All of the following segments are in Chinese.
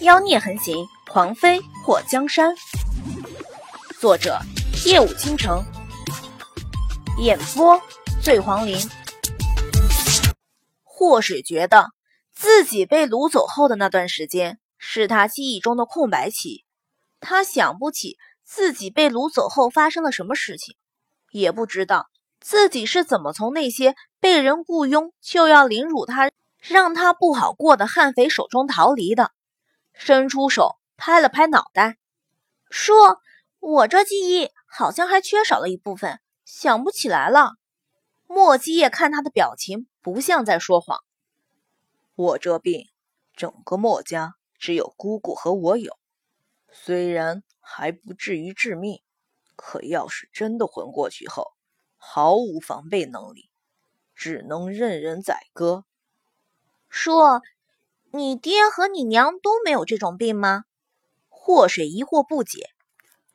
妖孽横行，狂妃破江山。作者：夜舞倾城，演播：醉黄林。祸水觉得自己被掳走后的那段时间是他记忆中的空白期，他想不起自己被掳走后发生了什么事情，也不知道自己是怎么从那些被人雇佣就要凌辱他、让他不好过的悍匪手中逃离的。伸出手拍了拍脑袋，说：“我这记忆好像还缺少了一部分，想不起来了。”莫基叶看他的表情，不像在说谎。我这病，整个莫家只有姑姑和我有，虽然还不至于致命，可要是真的昏过去后，毫无防备能力，只能任人宰割。说。你爹和你娘都没有这种病吗？祸水疑惑不解。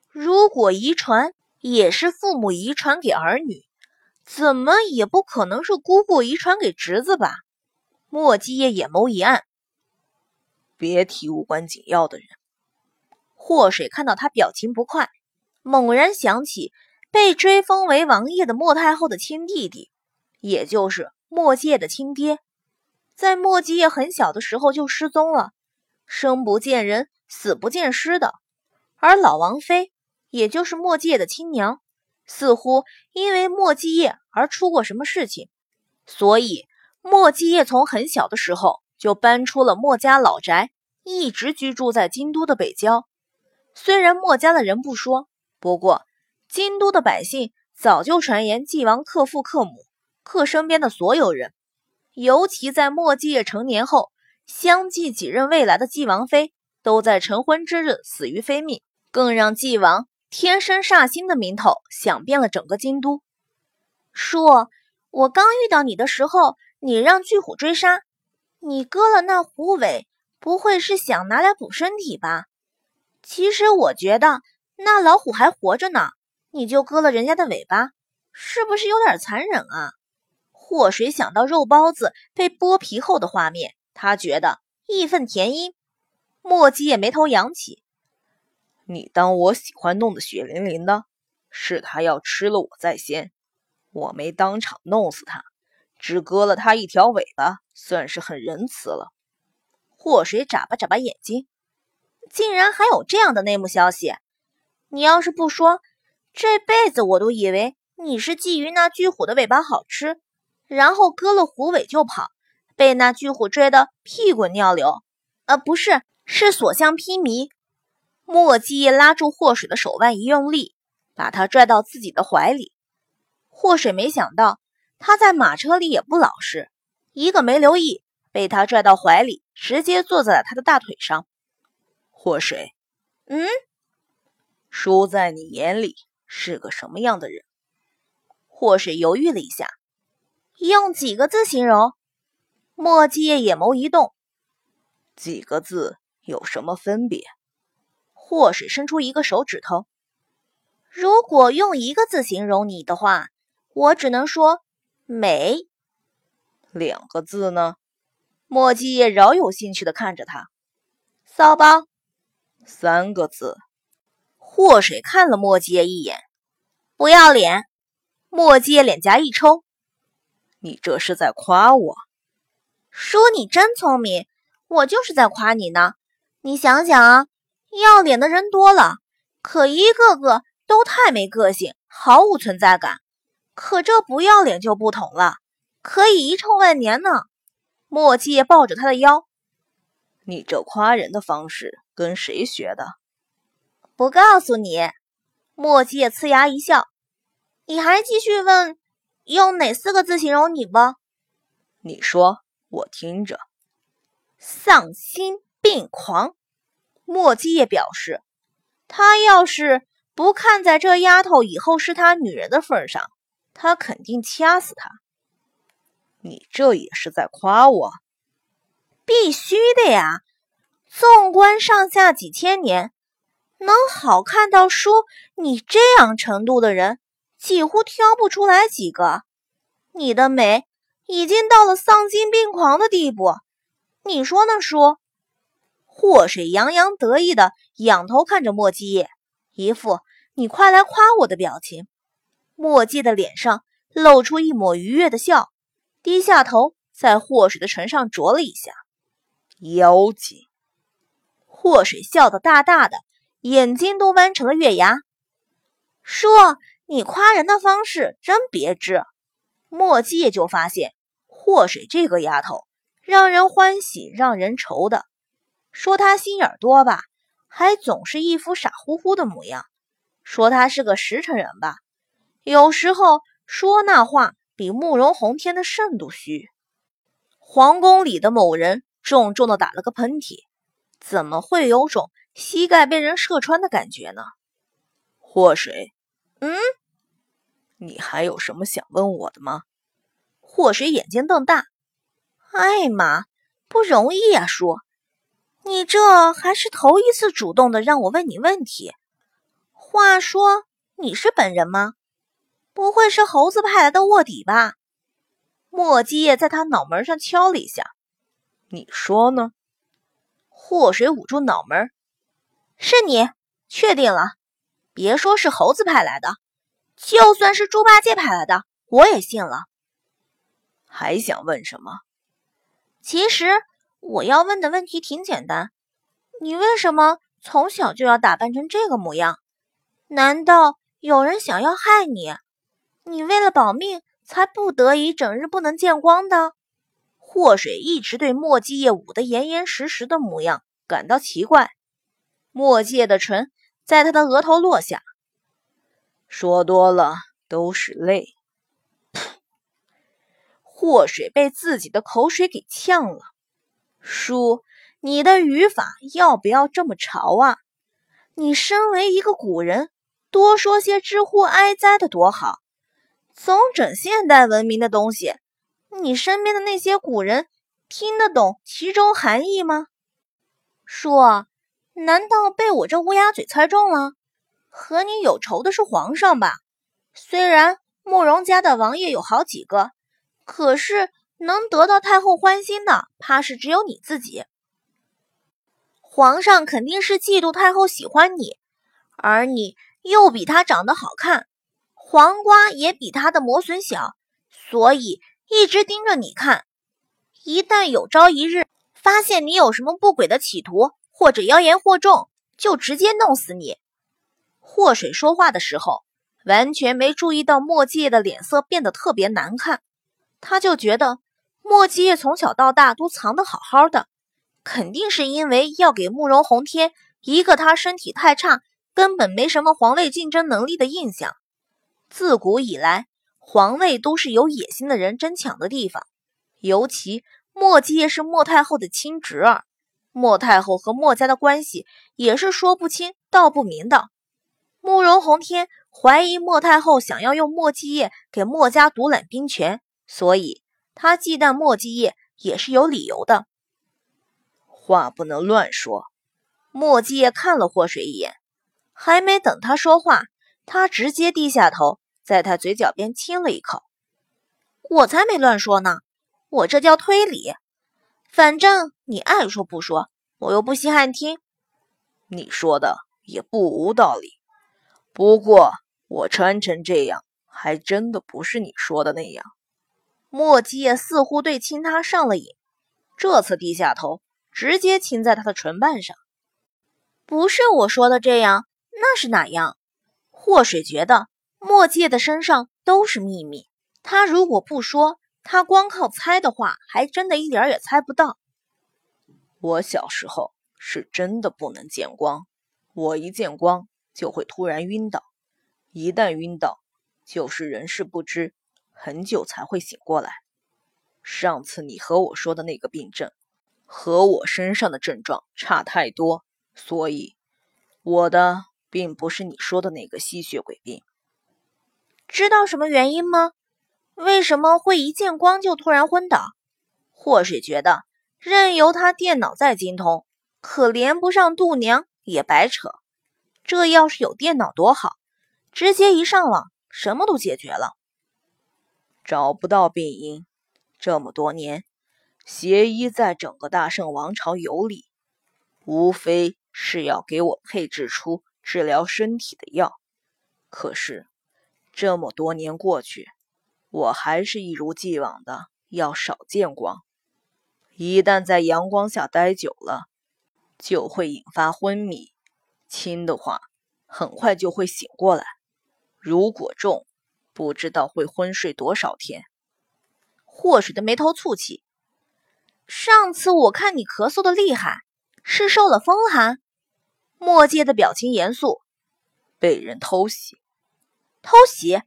如果遗传也是父母遗传给儿女，怎么也不可能是姑姑遗传给侄子吧？莫基叶眼眸一暗。别提无关紧要的人。祸水看到他表情不快，猛然想起被追封为王爷的莫太后的亲弟弟，也就是莫介的亲爹。在莫基叶很小的时候就失踪了，生不见人，死不见尸的。而老王妃，也就是莫基叶的亲娘，似乎因为莫基叶而出过什么事情，所以莫基叶从很小的时候就搬出了莫家老宅，一直居住在京都的北郊。虽然莫家的人不说，不过京都的百姓早就传言纪王克父克母，克身边的所有人。尤其在墨继业成年后，相继几任未来的继王妃都在成婚之日死于非命，更让继王天生煞星的名头响遍了整个京都。叔，我刚遇到你的时候，你让巨虎追杀，你割了那虎尾，不会是想拿来补身体吧？其实我觉得那老虎还活着呢，你就割了人家的尾巴，是不是有点残忍啊？祸水想到肉包子被剥皮后的画面，他觉得义愤填膺。莫基也眉头扬起：“你当我喜欢弄得血淋淋的？是他要吃了我在先，我没当场弄死他，只割了他一条尾巴，算是很仁慈了。”祸水眨巴眨巴眼睛，竟然还有这样的内幕消息！你要是不说，这辈子我都以为你是觊觎那巨虎的尾巴好吃。然后割了虎尾就跑，被那巨虎追得屁滚尿流。呃，不是，是所向披靡。莫基拉住祸水的手腕一用力，把他拽到自己的怀里。祸水没想到他在马车里也不老实，一个没留意，被他拽到怀里，直接坐在了他的大腿上。祸水，嗯，叔在你眼里是个什么样的人？祸水犹豫了一下。用几个字形容？墨迹叶眼眸一动。几个字有什么分别？祸水伸出一个手指头。如果用一个字形容你的话，我只能说美。两个字呢？墨迹叶饶有兴趣的看着他。骚包。三个字。祸水看了墨迹叶一眼。不要脸。墨迹叶脸颊一抽。你这是在夸我？叔，你真聪明，我就是在夸你呢。你想想啊，要脸的人多了，可一个个都太没个性，毫无存在感。可这不要脸就不同了，可以遗臭万年呢。莫七也抱着他的腰。你这夸人的方式跟谁学的？不告诉你。莫七也呲牙一笑。你还继续问？用哪四个字形容你吧？你说，我听着。丧心病狂。莫基也表示，他要是不看在这丫头以后是他女人的份上，他肯定掐死她。你这也是在夸我？必须的呀！纵观上下几千年，能好看到叔你这样程度的人。几乎挑不出来几个，你的美已经到了丧心病狂的地步，你说呢，叔？祸水洋洋得意的仰头看着莫继业，一副“你快来夸我的”表情。莫迹的脸上露出一抹愉悦的笑，低下头在祸水的唇上啄了一下。妖精！祸水笑得大大的，眼睛都弯成了月牙。叔，你夸人的方式真别致。莫迹也就发现，祸水这个丫头让人欢喜让人愁的。说她心眼多吧，还总是一副傻乎乎的模样；说她是个实诚人吧，有时候说那话比慕容宏天的肾都虚。皇宫里的某人重重的打了个喷嚏，怎么会有种膝盖被人射穿的感觉呢？祸水，嗯，你还有什么想问我的吗？祸水眼睛瞪大，哎妈，不容易呀，叔。你这还是头一次主动的让我问你问题。话说，你是本人吗？不会是猴子派来的卧底吧？莫基业在他脑门上敲了一下。你说呢？祸水捂住脑门。是你，确定了？别说是猴子派来的，就算是猪八戒派来的，我也信了。还想问什么？其实。我要问的问题挺简单，你为什么从小就要打扮成这个模样？难道有人想要害你？你为了保命才不得已整日不能见光的？祸水一直对墨迹叶捂得严严实实的模样感到奇怪。墨界的唇在他的额头落下，说多了都是泪。祸水被自己的口水给呛了。叔，你的语法要不要这么潮啊？你身为一个古人，多说些“知乎哀哉”的多好，总整现代文明的东西。你身边的那些古人听得懂其中含义吗？叔，难道被我这乌鸦嘴猜中了？和你有仇的是皇上吧？虽然慕容家的王爷有好几个，可是……能得到太后欢心的，怕是只有你自己。皇上肯定是嫉妒太后喜欢你，而你又比她长得好看，黄瓜也比她的磨损小，所以一直盯着你看。一旦有朝一日发现你有什么不轨的企图，或者妖言惑众，就直接弄死你。祸水说话的时候，完全没注意到墨迹的脸色变得特别难看，他就觉得。莫继业从小到大都藏得好好的，肯定是因为要给慕容宏天一个他身体太差，根本没什么皇位竞争能力的印象。自古以来，皇位都是有野心的人争抢的地方。尤其莫继业是莫太后的亲侄儿，莫太后和莫家的关系也是说不清道不明的。慕容宏天怀疑莫太后想要用莫继业给莫家独揽兵权，所以。他忌惮莫继业也是有理由的，话不能乱说。莫继业看了霍水一眼，还没等他说话，他直接低下头，在他嘴角边亲了一口。我才没乱说呢，我这叫推理。反正你爱说不说，我又不稀罕听。你说的也不无道理，不过我穿成这样，还真的不是你说的那样。莫迹业似乎对亲他上了瘾，这次低下头，直接亲在他的唇瓣上。不是我说的这样，那是哪样？祸水觉得莫迹业的身上都是秘密，他如果不说，他光靠猜的话，还真的一点也猜不到。我小时候是真的不能见光，我一见光就会突然晕倒，一旦晕倒，就是人事不知。很久才会醒过来。上次你和我说的那个病症，和我身上的症状差太多，所以我的并不是你说的那个吸血鬼病。知道什么原因吗？为什么会一见光就突然昏倒？或是觉得任由他电脑再精通，可连不上度娘也白扯。这要是有电脑多好，直接一上网，什么都解决了。找不到病因，这么多年，邪医在整个大圣王朝游历，无非是要给我配制出治疗身体的药。可是这么多年过去，我还是一如既往的要少见光。一旦在阳光下待久了，就会引发昏迷。轻的话，很快就会醒过来；如果重，不知道会昏睡多少天。祸水的眉头蹙起。上次我看你咳嗽的厉害，是受了风寒。墨界的表情严肃。被人偷袭？偷袭？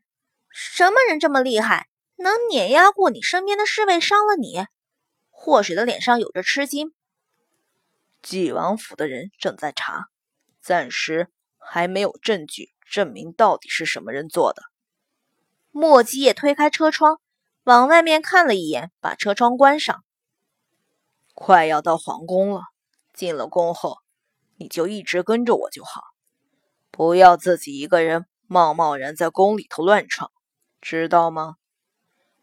什么人这么厉害，能碾压过你身边的侍卫，伤了你？祸水的脸上有着吃惊。纪王府的人正在查，暂时还没有证据证明到底是什么人做的。莫基也推开车窗，往外面看了一眼，把车窗关上。快要到皇宫了，进了宫后，你就一直跟着我就好，不要自己一个人贸贸然在宫里头乱闯，知道吗？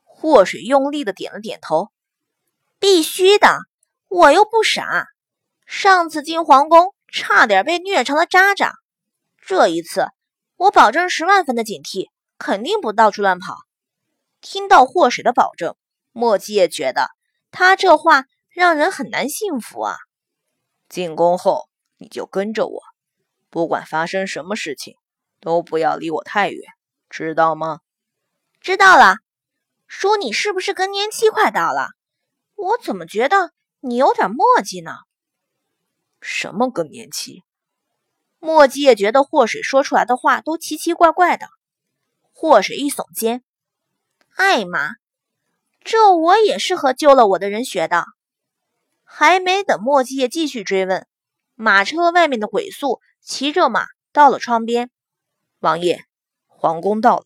祸水用力的点了点头。必须的，我又不傻。上次进皇宫，差点被虐成了渣渣。这一次，我保证十万分的警惕，肯定不到处乱跑。听到祸水的保证，莫基也觉得他这话。让人很难信服啊！进宫后你就跟着我，不管发生什么事情，都不要离我太远，知道吗？知道了。叔你是不是更年期快到了？我怎么觉得你有点墨迹呢？什么更年期？墨迹也觉得祸水说出来的话都奇奇怪怪的。祸水一耸肩：“艾玛，这我也是和救了我的人学的。”还没等墨迹叶继续追问，马车外面的鬼宿骑着马到了窗边。王爷，皇宫到了。